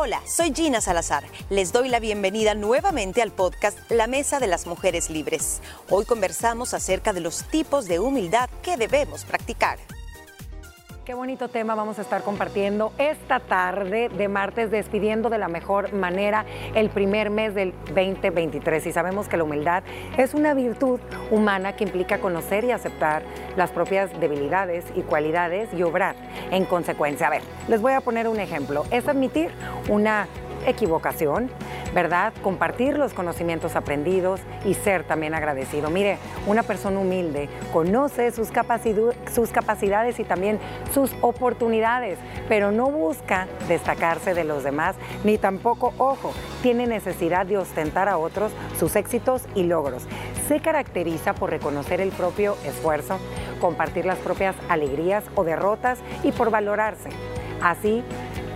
Hola, soy Gina Salazar. Les doy la bienvenida nuevamente al podcast La Mesa de las Mujeres Libres. Hoy conversamos acerca de los tipos de humildad que debemos practicar. Qué bonito tema vamos a estar compartiendo esta tarde de martes, despidiendo de la mejor manera el primer mes del 2023. Y sabemos que la humildad es una virtud humana que implica conocer y aceptar las propias debilidades y cualidades y obrar en consecuencia. A ver, les voy a poner un ejemplo. Es admitir una equivocación, ¿verdad? Compartir los conocimientos aprendidos y ser también agradecido. Mire, una persona humilde conoce sus, sus capacidades y también sus oportunidades, pero no busca destacarse de los demás, ni tampoco, ojo, tiene necesidad de ostentar a otros sus éxitos y logros. Se caracteriza por reconocer el propio esfuerzo, compartir las propias alegrías o derrotas y por valorarse. Así,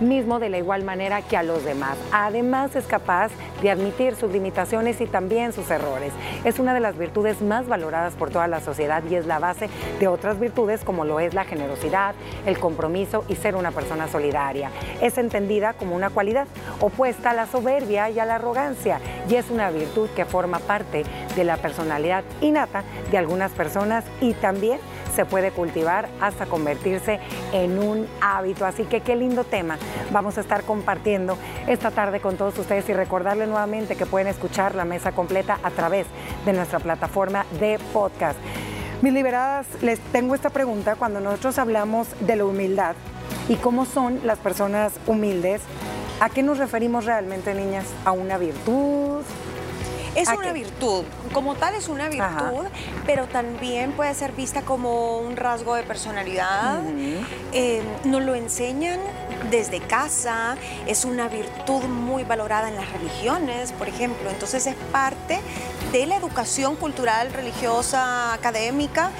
mismo de la igual manera que a los demás. Además es capaz de admitir sus limitaciones y también sus errores. Es una de las virtudes más valoradas por toda la sociedad y es la base de otras virtudes como lo es la generosidad, el compromiso y ser una persona solidaria. Es entendida como una cualidad opuesta a la soberbia y a la arrogancia y es una virtud que forma parte de la personalidad innata de algunas personas y también se puede cultivar hasta convertirse en un hábito. Así que qué lindo tema vamos a estar compartiendo esta tarde con todos ustedes y recordarles nuevamente que pueden escuchar la mesa completa a través de nuestra plataforma de podcast. Mis liberadas, les tengo esta pregunta cuando nosotros hablamos de la humildad y cómo son las personas humildes. ¿A qué nos referimos realmente, niñas? ¿A una virtud? Es una virtud, como tal es una virtud, pero también puede ser vista como un rasgo de personalidad. Eh, nos lo enseñan desde casa, es una virtud muy valorada en las religiones, por ejemplo. Entonces es parte de la educación cultural, religiosa, académica.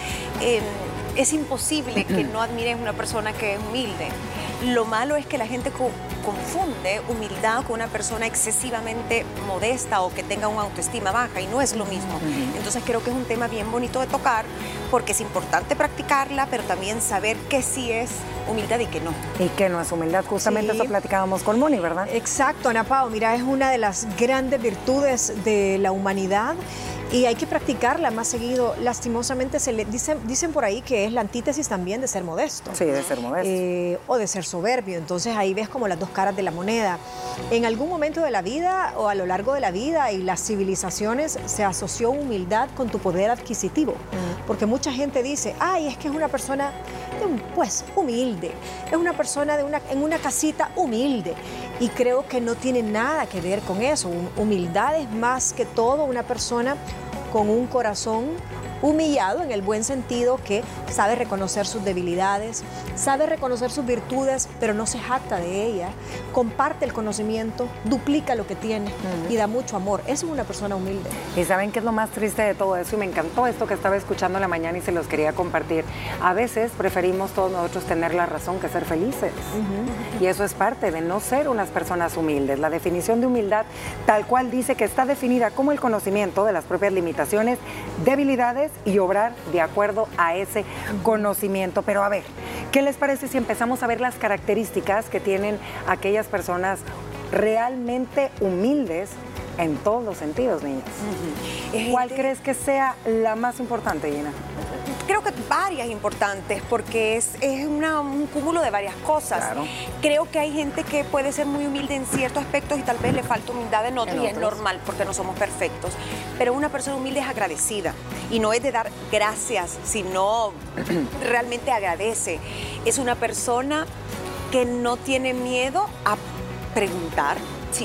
Eh, es imposible que no admires una persona que es humilde. Lo malo es que la gente confunde humildad con una persona excesivamente modesta o que tenga una autoestima baja y no es lo mismo. Entonces creo que es un tema bien bonito de tocar porque es importante practicarla, pero también saber qué sí es humildad y qué no. Y qué no es humildad. Justamente eso platicábamos con Moni, ¿verdad? Exacto, Ana Pao. Mira, es una de las grandes virtudes de la humanidad y hay que practicarla más seguido. Lastimosamente se le dicen, dicen por ahí que es la antítesis también de ser modesto. Sí, de ser modesto. Eh, o de ser soberbio. Entonces ahí ves como las dos caras de la moneda. En algún momento de la vida o a lo largo de la vida y las civilizaciones se asoció humildad con tu poder adquisitivo. Porque mucha gente dice, ay, es que es una persona pues humilde, es una persona de una, en una casita humilde. Y creo que no tiene nada que ver con eso. Humildad es más que todo una persona con un corazón humillado en el buen sentido que sabe reconocer sus debilidades, sabe reconocer sus virtudes, pero no se jacta de ellas, comparte el conocimiento, duplica lo que tiene y da mucho amor. Eso es una persona humilde. Y saben qué es lo más triste de todo eso, y me encantó esto que estaba escuchando en la mañana y se los quería compartir. A veces preferimos todos nosotros tener la razón que ser felices. Y eso es parte de no ser unas personas humildes. La definición de humildad tal cual dice que está definida como el conocimiento de las propias limitaciones, debilidades y obrar de acuerdo a ese conocimiento. Pero a ver, ¿qué les parece si empezamos a ver las características que tienen aquellas personas realmente humildes en todos los sentidos, niñas? ¿Cuál crees que sea la más importante, Gina? Creo que varias importantes porque es, es un cúmulo de varias cosas. Creo que hay gente que puede ser muy humilde en ciertos aspectos y tal vez le falta humildad en otros y es normal porque no somos perfectos. Pero una persona humilde es agradecida y no es de dar gracias, sino realmente agradece. Es una persona que no tiene miedo a preguntar,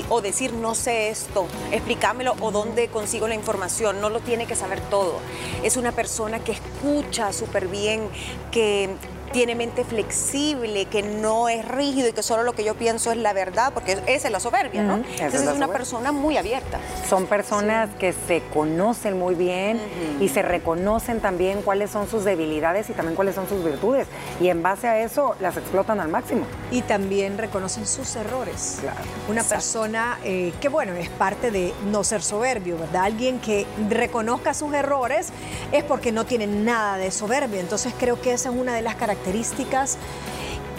o decir no sé esto, explícamelo o dónde consigo la información, no lo tiene que saber todo. Es una persona que escucha súper bien, que tiene mente flexible, que no es rígido y que solo lo que yo pienso es la verdad, porque esa es la soberbia, ¿no? Entonces es, una persona muy abierta. Son personas que se conocen muy bien y se reconocen también cuáles son sus debilidades y también cuáles son sus virtudes. Y en base a eso las explotan al máximo. Y también reconocen sus errores. Claro. Una persona eh, que, bueno, es parte de no ser soberbio, ¿verdad? Alguien que reconozca sus errores es porque no tiene nada de soberbio. Entonces creo que esa es una de las características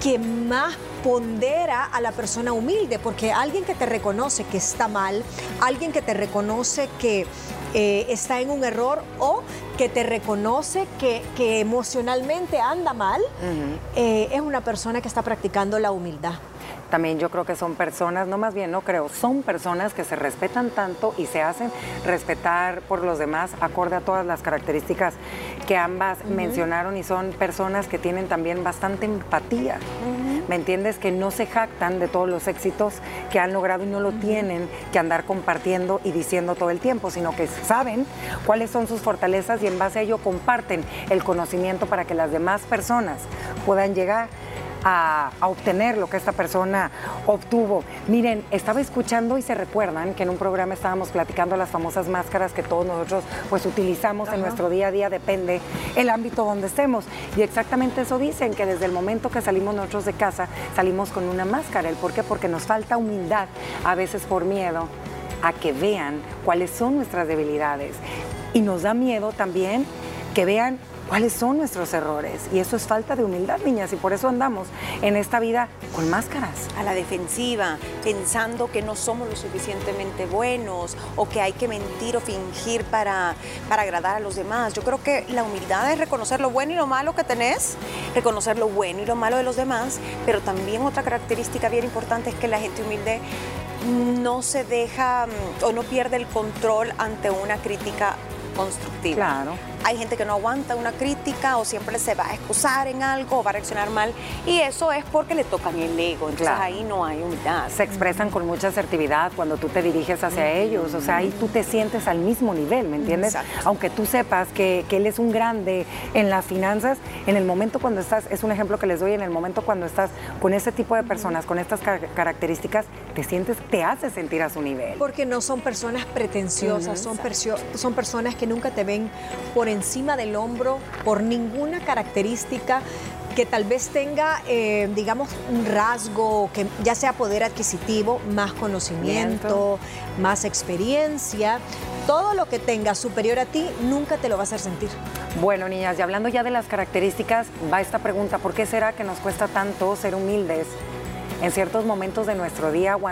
que más pondera a la persona humilde, porque alguien que te reconoce que está mal, alguien que te reconoce que eh, está en un error o que te reconoce que, emocionalmente anda mal, eh, es una persona que está practicando la humildad también yo creo que son personas, no más bien no creo, son personas que se respetan tanto y se hacen respetar por los demás acorde a todas las características que ambas mencionaron y son personas que tienen también bastante empatía. ¿Me entiendes? Que no se jactan de todos los éxitos que han logrado y no lo tienen que andar compartiendo y diciendo todo el tiempo, sino que saben cuáles son sus fortalezas y en base a ello comparten el conocimiento para que las demás personas puedan llegar a, obtener lo que esta persona obtuvo. Miren, estaba escuchando y se recuerdan que en un programa estábamos platicando las famosas máscaras que todos nosotros pues utilizamos en nuestro día a día, depende el ámbito donde estemos. Y exactamente eso dicen, que desde el momento que salimos nosotros de casa, salimos con una máscara. ¿El por qué? Porque nos falta humildad, a veces por miedo a que vean cuáles son nuestras debilidades. Y nos da miedo también que vean cuáles son nuestros errores. Y eso es falta de humildad, niñas, y por eso andamos en esta vida con máscaras. A la defensiva, pensando que no somos lo suficientemente buenos o que hay que mentir o fingir para, para agradar a los demás. Yo creo que la humildad es reconocer lo bueno y lo malo que tenés, reconocer lo bueno y lo malo de los demás, pero también otra característica bien importante es que la gente humilde no se deja mm, o no pierde el control ante una crítica constructiva. Claro. Hay gente que no aguanta una crítica o siempre se va a excusar en algo o va a reaccionar mal y eso es porque le tocan el ego, entonces ahí no hay humildad. Se expresan con mucha asertividad cuando tú te diriges hacia ellos, o sea, ahí tú te sientes al mismo nivel, ¿me entiendes? Aunque tú sepas que, que, él es un grande en las finanzas, en el momento cuando estás, es un ejemplo que les doy, en el momento cuando estás con ese tipo de personas, con estas características, te sientes, te hace sentir a su nivel. Porque no son personas pretenciosas, son, son personas que nunca te ven por encima del hombro por ninguna característica que tal vez tenga, eh, digamos, un rasgo, que ya sea poder adquisitivo, más conocimiento, más experiencia, todo lo que tenga superior a ti, nunca te lo va a hacer sentir. Bueno, niñas, y hablando ya de las características, va esta pregunta, ¿por qué será que nos cuesta tanto ser humildes? En ciertos momentos de nuestro día o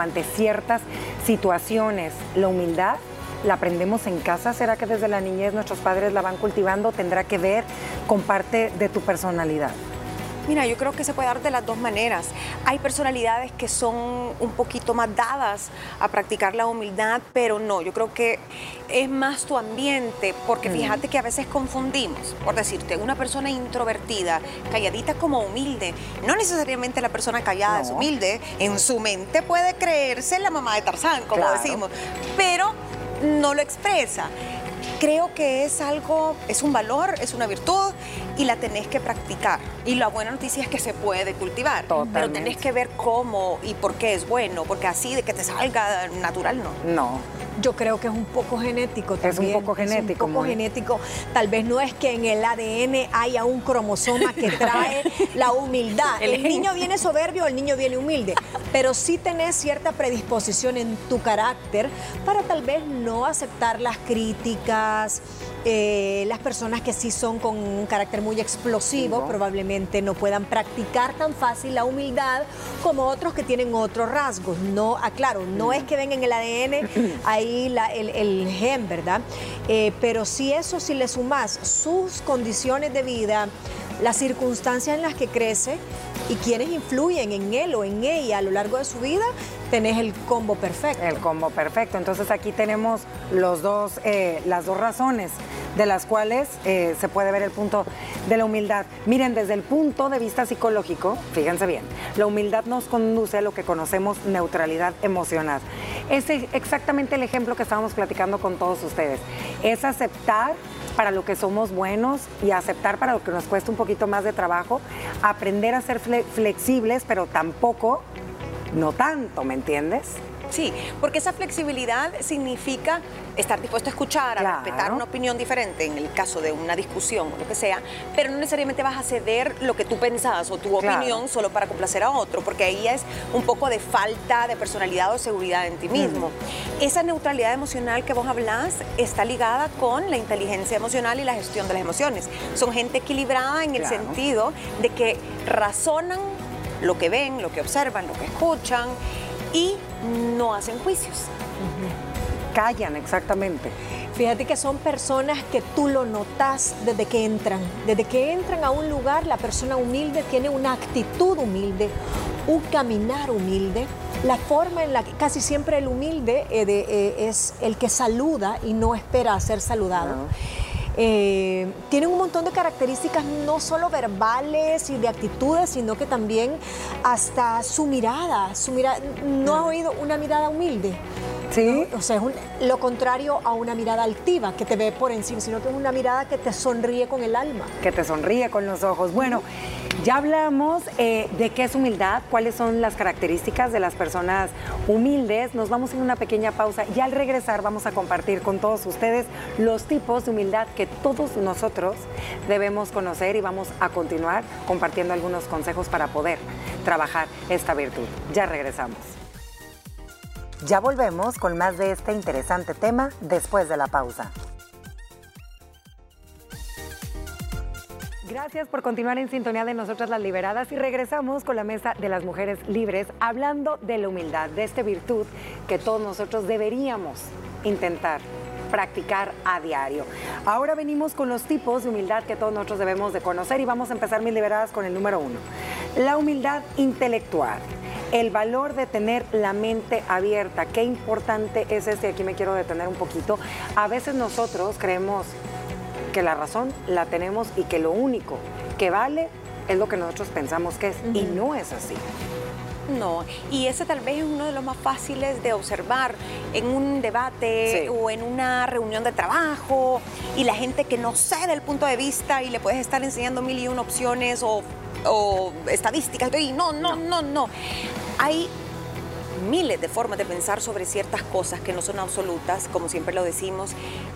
ante ciertas situaciones, la humildad la aprendemos en casa? ¿Será que desde la niñez nuestros padres la van cultivando? ¿Tendrá que ver con parte de tu personalidad? Mira, yo creo que se puede dar de las dos maneras. Hay personalidades que son un poquito más dadas a practicar la humildad, pero no, yo creo que es más tu ambiente, porque fíjate que a veces confundimos, por decirte, una persona introvertida, calladita como humilde, no necesariamente la persona callada es humilde, en su mente puede creerse la mamá de Tarzán, como decimos, pero no lo expresa. Creo que es algo, es un valor, es una virtud y la tenés que practicar. Y la buena noticia es que se puede cultivar, pero tenés que ver cómo y por qué es bueno, porque así de que te salga natural no. No. Yo creo que es un poco genético también. Es un poco genético. un poco genético. Tal vez no es que en el ADN haya un cromosoma que trae la humildad. El niño viene soberbio, el niño viene humilde. Pero sí tenés cierta predisposición en tu carácter para tal vez no aceptar las críticas, eh, las personas que sí son con un carácter muy explosivo probablemente no puedan practicar tan fácil la humildad como otros que tienen otros rasgos. No, aclaro, no es que venga en el ADN ahí el, gen, ¿verdad? Eh, pero si eso, si le sumas sus condiciones de vida, las circunstancias en las que crece y quienes influyen en él o en ella a lo largo de su vida, tenés el combo perfecto. El combo perfecto. Entonces aquí tenemos los dos, eh, las dos razones de las cuales eh, se puede ver el punto de la humildad. Miren, desde el punto de vista psicológico, fíjense bien, la humildad nos conduce a lo que conocemos neutralidad emocional. Es exactamente el ejemplo que estábamos platicando con todos ustedes. Es aceptar para lo que somos buenos y aceptar para lo que nos cuesta un poquito más de trabajo, aprender a ser flexibles, pero tampoco, no tanto, ¿me entiendes? Sí, porque esa flexibilidad significa estar dispuesto a escuchar, a respetar una opinión diferente en el caso de una discusión o lo que sea, pero no necesariamente vas a ceder lo que tú pensabas o tu opinión solo para complacer a otro, porque ahí es un poco de falta de personalidad o seguridad en ti mismo. Esa neutralidad emocional que vos hablás está ligada con la inteligencia emocional y la gestión de las emociones. Son gente equilibrada en el sentido de que razonan lo que ven, lo que observan, lo que escuchan y no hacen juicios. Callan, exactamente. Fíjate que son personas que tú lo notas desde que entran. Desde que entran a un lugar, la persona humilde tiene una actitud humilde, un caminar humilde. La forma en la que casi siempre el humilde eh, eh, es el que saluda y no espera a ser saludado. Eh, tienen un montón de características no solo verbales y de actitudes, sino que también hasta su mirada. Su mirada ¿No has oído una mirada humilde? Sí. O sea, es lo contrario a una mirada altiva que te ve por encima, sino que es una mirada que te sonríe con el alma. Que te sonríe con los ojos. Bueno, ya hablamos eh, de qué es humildad, cuáles son las características de las personas humildes. Nos vamos en una pequeña pausa y al regresar vamos a compartir con todos ustedes los tipos de humildad que todos nosotros debemos conocer y vamos a continuar compartiendo algunos consejos para poder trabajar esta virtud. Ya regresamos. Ya volvemos con más de este interesante tema después de la pausa. Gracias por continuar en sintonía de nosotras las liberadas y regresamos con la mesa de las mujeres libres hablando de la humildad, de esta virtud que todos nosotros deberíamos intentar practicar a diario. Ahora venimos con los tipos de humildad que todos nosotros debemos de conocer y vamos a empezar mis liberadas con el número uno. La humildad intelectual el valor de tener la mente abierta. Qué importante es este, aquí me quiero detener un poquito. A veces nosotros creemos que la razón la tenemos y que lo único que vale es lo que nosotros pensamos que es, y no es así. No, y ese tal vez es uno de los más fáciles de observar en un debate o en una reunión de trabajo y la gente que no cede el punto de vista y le puedes estar enseñando mil y una opciones o o estadísticas. Y no, no, no, no. Hay miles de formas de pensar sobre ciertas cosas que no son absolutas, como siempre lo decimos,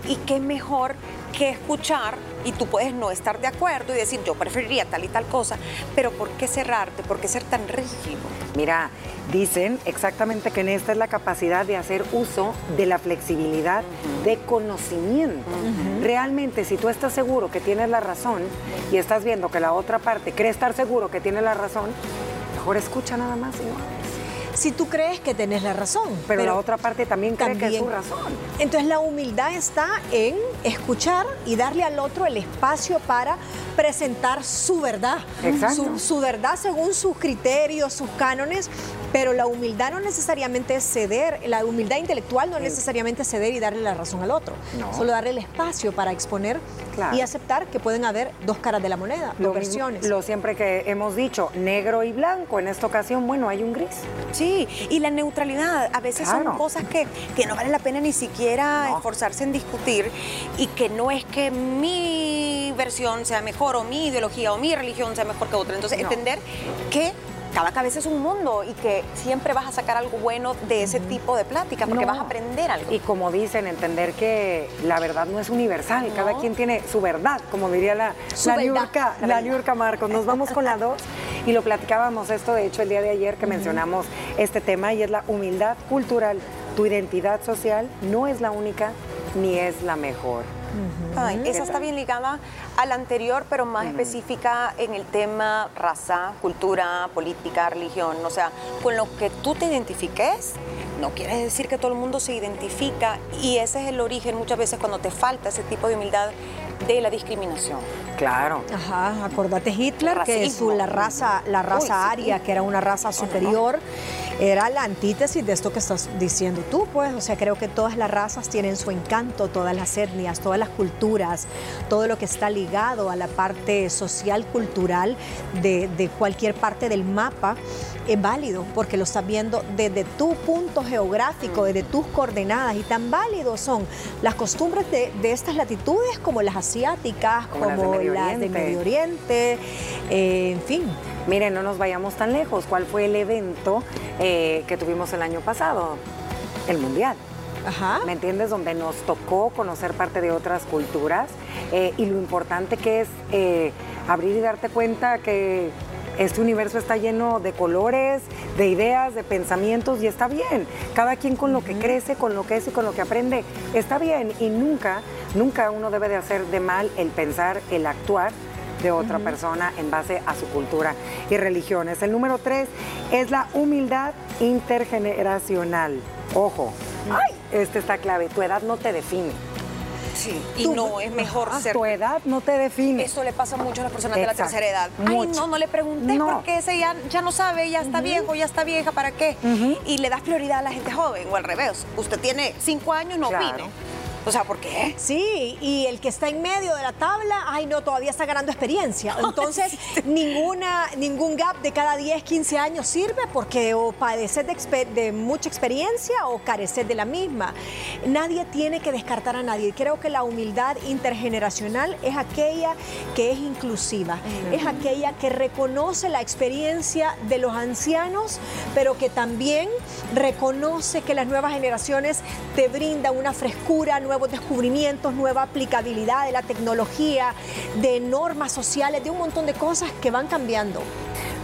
y qué mejor que escuchar, y tú puedes no estar de acuerdo y decir, yo preferiría tal y tal cosa, pero ¿por qué cerrarte? ¿Por qué ser tan rígido? Mira, dicen exactamente que en esta es la capacidad de hacer uso de la flexibilidad de conocimiento. Realmente, si tú estás seguro que tienes la razón y estás viendo que la otra parte cree estar seguro que tiene la razón, mejor escucha nada más si tú crees que tenés la razón. Pero, la otra parte también cree que es su razón. Entonces la humildad está en escuchar y darle al otro el espacio para presentar su verdad. Su, su, verdad según sus criterios, sus cánones, pero la humildad no necesariamente es ceder, la humildad intelectual no es necesariamente ceder y darle la razón al otro, solo darle el espacio para exponer y aceptar que pueden haber dos caras de la moneda, dos versiones. Lo siempre que hemos dicho, negro y blanco, en esta ocasión, bueno, hay un gris. Sí, y la neutralidad, a veces son cosas que, que, no vale la pena ni siquiera esforzarse en discutir y que no es que mi versión sea mejor o mi ideología o mi religión sea mejor que otra. Entonces, entender que cada cabeza es un mundo y que siempre vas a sacar algo bueno de ese tipo de plática porque vas a aprender algo. Y como dicen, entender que la verdad no es universal, cada quien tiene su verdad, como diría la, la, la Marcos. Nos vamos con la dos. Y lo platicábamos esto, de hecho, el día de ayer que mencionamos este tema y es la humildad cultural. Tu identidad social no es la única ni es la mejor esa está bien ligada a la anterior, pero más específica en el tema raza, cultura, política, religión. O sea, con lo que tú te identifiques, no quiere decir que todo el mundo se identifica y ese es el origen muchas veces cuando te falta ese tipo de humildad de la discriminación. Claro. Ajá, acordate Hitler, que es la raza, la raza aria, que era una raza superior era la antítesis de esto que estás diciendo tú, pues. O sea, creo que todas las razas tienen su encanto, todas las etnias, todas las culturas, todo lo que está ligado a la parte social, cultural de, cualquier parte del mapa es válido porque lo estás viendo desde tu punto geográfico, desde tus coordenadas y tan válidos son las costumbres de, estas latitudes como las asiáticas, como, las, del Medio Oriente, eh, en fin. Miren, no nos vayamos tan lejos. ¿Cuál fue el evento eh, que tuvimos el año pasado? el mundial. Ajá. ¿Me entiendes? Donde nos tocó conocer parte de otras culturas eh, y lo importante que es eh, abrir y darte cuenta que este universo está lleno de colores, de ideas, de pensamientos y está bien. Cada quien con lo que crece, con lo que es y con lo que aprende, está bien. Y nunca, nunca uno debe de hacer de mal el pensar, el actuar de otra persona en base a su cultura y religiones. El número tres es la humildad intergeneracional. Ojo, ay, este está clave, tu edad no te define. Sí, y no, es mejor ser. Tu edad no te define. Eso le pasa mucho a las personas de la tercera edad. Ay, no, no le pregunté porque ese ya, ya no sabe, ya está viejo, ya está vieja, ¿para qué? Y le das prioridad a la gente joven o al revés. Usted tiene cinco años, no opine. O sea, ¿por qué? Sí, y el que está en medio de la tabla, ay no, todavía está ganando experiencia. Entonces, ninguna, ningún gap de cada 10, 15 años sirve porque o padecer de, de, mucha experiencia o carecer de la misma. Nadie tiene que descartar a nadie. Creo que la humildad intergeneracional es aquella que es inclusiva, es aquella que reconoce la experiencia de los ancianos, pero que también reconoce que las nuevas generaciones te brindan una frescura, nuevos descubrimientos, nueva aplicabilidad de la tecnología, de normas sociales, de un montón de cosas que van cambiando.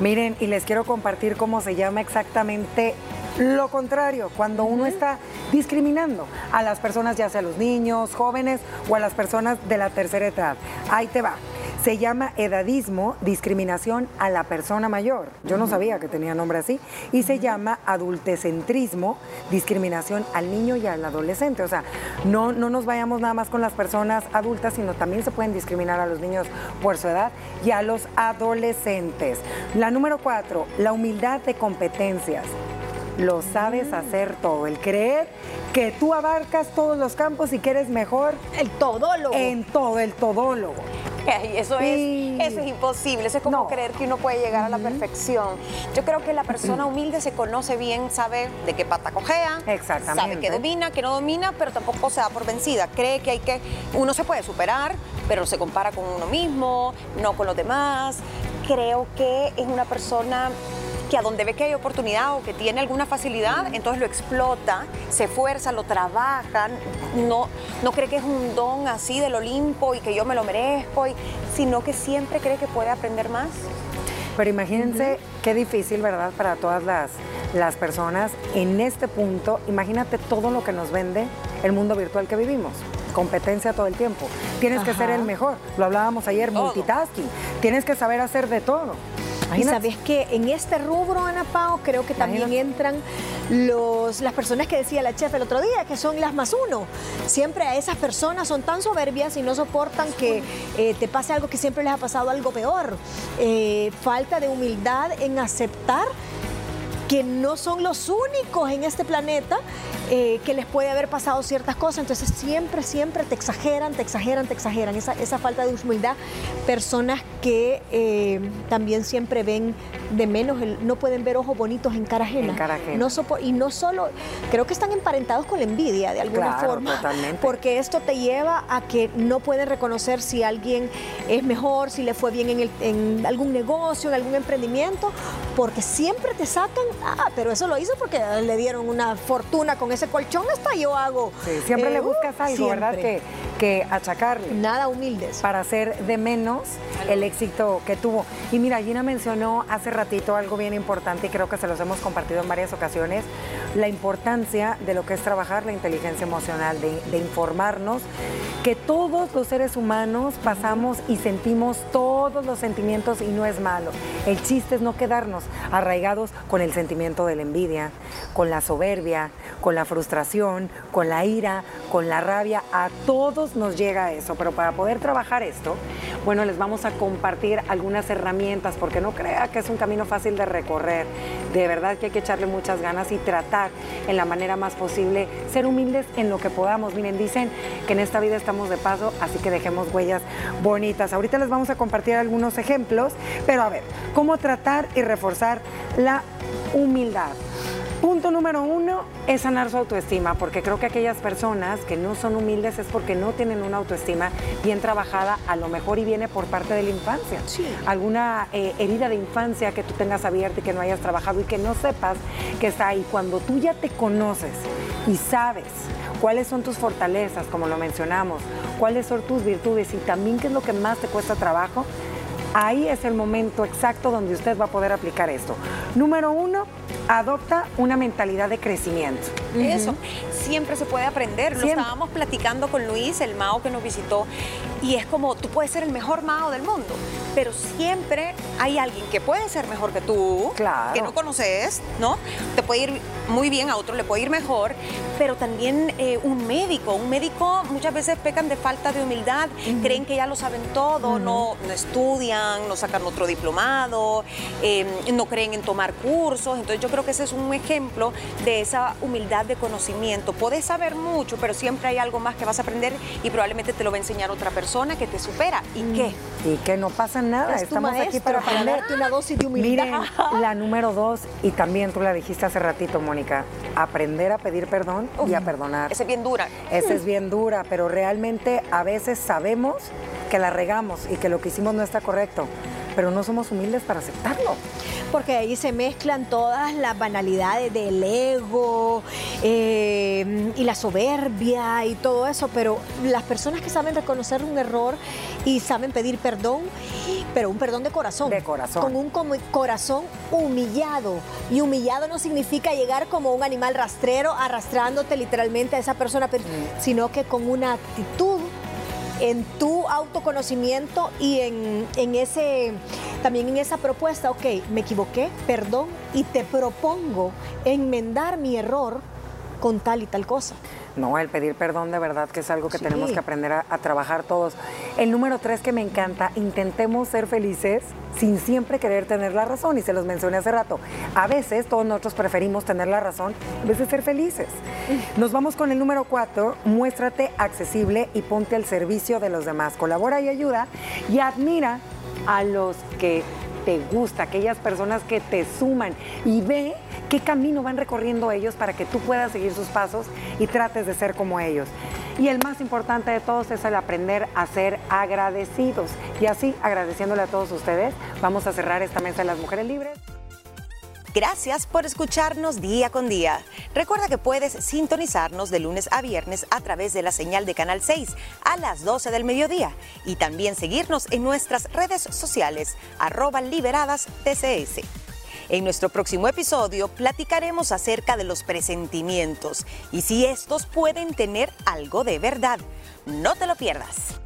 Miren, y les quiero compartir cómo se llama exactamente lo contrario, cuando uno está discriminando a las personas, ya sea a los niños, jóvenes o a las personas de la tercera edad. Ahí te va. Se llama edadismo, discriminación a la persona mayor. Yo no sabía que tenía nombre así. Y se llama adultecentrismo, discriminación al niño y al adolescente. O sea, no, no nos vayamos nada más con las personas adultas, sino también se pueden discriminar a los niños por su edad y a los adolescentes. La número cuatro, la humildad de competencias lo sabes hacer todo. El creer que tú abarcas todos los campos y que eres mejor. El todólogo. En todo, el todólogo. Eso es, eso es imposible, eso es como creer que uno puede llegar a la perfección. Yo creo que la persona humilde se conoce bien, sabe de qué pata cojea, sabe que domina, que no domina, pero tampoco se da por vencida. Cree que hay que, uno se puede superar, pero se compara con uno mismo, no con los demás. Creo que es una persona que a donde ve que hay oportunidad o que tiene alguna facilidad, entonces lo explota, se esfuerza, lo trabaja, no, no cree que es un don así del Olimpo y que yo me lo merezco, sino que siempre cree que puede aprender más. Pero imagínense qué difícil, ¿verdad? Para todas las, las personas en este punto. Imagínate todo lo que nos vende el mundo virtual que vivimos competencia todo el tiempo. Tienes que ser el mejor. Lo hablábamos ayer, multitasking. Tienes que saber hacer de todo. Y sabes que en este rubro, Ana Pao, creo que también entran los, las personas que decía la chef el otro día, que son las más uno. Siempre a esas personas son tan soberbias y no soportan que eh, te pase algo que siempre les ha pasado algo peor. Eh, falta de humildad en aceptar que no son los únicos en este planeta eh, que les puede haber pasado ciertas cosas. Entonces siempre, siempre te exageran, te exageran, te exageran. Esa, esa falta de humildad. Personas que eh, también siempre ven de menos, no pueden ver ojos bonitos en cara ajena. No y no solo, creo que están emparentados con la envidia de alguna forma. Totalmente. Porque esto te lleva a que no pueden reconocer si alguien es mejor, si le fue bien en, en algún negocio, en algún emprendimiento, porque siempre te sacan, ah, pero eso lo hizo porque le dieron una fortuna con ese colchón, hasta yo hago. siempre le eh, buscas algo, ¿verdad? Que, que achacarle. Nada humildes. Para hacer de menos el éxito que tuvo. Y mira, Gina mencionó hace ratito algo bien importante y creo que se los hemos compartido en varias ocasiones, la importancia de lo que es trabajar la inteligencia emocional, de, informarnos que todos los seres humanos pasamos y sentimos todos los sentimientos y no es malo. El chiste es no quedarnos arraigados con el sentimiento de la envidia, con la soberbia, con la frustración, con la ira, con la rabia. A todos nos llega eso, pero para poder trabajar esto, bueno, les vamos a compartir algunas herramientas, porque no crea que es un camino fácil de recorrer. De verdad que hay que echarle muchas ganas y tratar en la manera más posible, ser humildes en lo que podamos. Miren, dicen que en esta vida estamos de paso, así que dejemos huellas bonitas. Ahorita les vamos a compartir algunos ejemplos, pero a ver, ¿cómo tratar y reforzar la humildad. Punto número uno es sanar su autoestima, porque creo que aquellas personas que no son humildes es porque no tienen una autoestima bien trabajada, a lo mejor y viene por parte de la infancia. Alguna eh, herida de infancia que tú tengas abierta y que no hayas trabajado y que no sepas que está ahí. Cuando tú ya te conoces y sabes cuáles son tus fortalezas, como lo mencionamos, cuáles son tus virtudes y también qué es lo que más te cuesta trabajo, ahí es el momento exacto donde usted va a poder aplicar esto. Número uno, adopta una mentalidad de crecimiento. Eso, siempre se puede aprender. Lo estábamos platicando con Luis, el Mao que nos visitó, y es como, tú puedes ser el mejor Mao del mundo, pero siempre hay alguien que puede ser mejor que tú, que no conoces, ¿no? Te puede ir muy bien, a otro le puede ir mejor, pero también eh, un médico. Un médico muchas veces pecan de falta de humildad, creen que ya lo saben todo, no, no, estudian, no sacan otro diplomado, eh, no creen en tomar cursos. Entonces yo creo que ese es un ejemplo de esa humildad de conocimiento. Puedes saber mucho, pero siempre hay algo más que vas a aprender y probablemente te lo va a enseñar otra persona que te supera. ¿Y qué? Y que no pasa nada. Estamos aquí para aprenderte una dosis de humildad. Miren, la número dos, y también tú la dijiste hace ratito, Mónica, aprender a pedir perdón y a perdonar. Esa es bien dura. Esa es bien dura, pero realmente a veces sabemos que la regamos y que lo que hicimos no está correcto, pero no somos humildes para aceptarlo porque ahí se mezclan todas las banalidades del ego eh, y la soberbia y todo eso, pero las personas que saben reconocer un error y saben pedir perdón, pero un perdón de corazón. De corazón. Con un corazón humillado. Y humillado no significa llegar como un animal rastrero arrastrándote literalmente a esa persona, mm. sino que con una actitud en tu autoconocimiento y en, ese, también en esa propuesta, ok, me equivoqué, perdón, y te propongo enmendar mi error con tal y tal cosa. No, el pedir perdón de verdad que es algo que tenemos que aprender a, trabajar todos. El número tres que me encanta, intentemos ser felices sin siempre querer tener la razón, y se los mencioné hace rato. A veces todos nosotros preferimos tener la razón en vez de ser felices. Nos vamos con el número cuatro, muéstrate accesible y ponte al servicio de los demás. Colabora y ayuda y admira a los que te gusta, aquellas personas que te suman y ve qué camino van recorriendo ellos para que tú puedas seguir sus pasos y trates de ser como ellos. Y el más importante de todos es el aprender a ser agradecidos. Y así, agradeciéndole a todos ustedes, vamos a cerrar esta mesa de las mujeres libres. Gracias por escucharnos día con día. Recuerda que puedes sintonizarnos de lunes a viernes a través de la señal de Canal 6 a las 12 del mediodía y también seguirnos en nuestras redes sociales arroba liberadas TCS. En nuestro próximo episodio platicaremos acerca de los presentimientos y si estos pueden tener algo de verdad. No te lo pierdas.